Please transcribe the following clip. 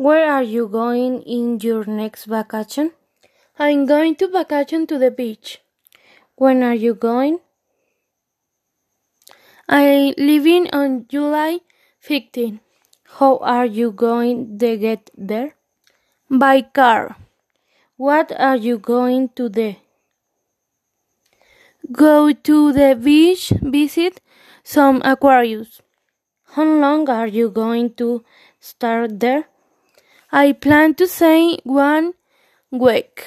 Where are you going in your next vacation? I'm going to vacation to the beach. When are you going? I'm leaving on July 15. How are you going to get there? By car. What are you going to do? Go to the beach, visit some aquariums. How long are you going to start there? I plan to stay one week.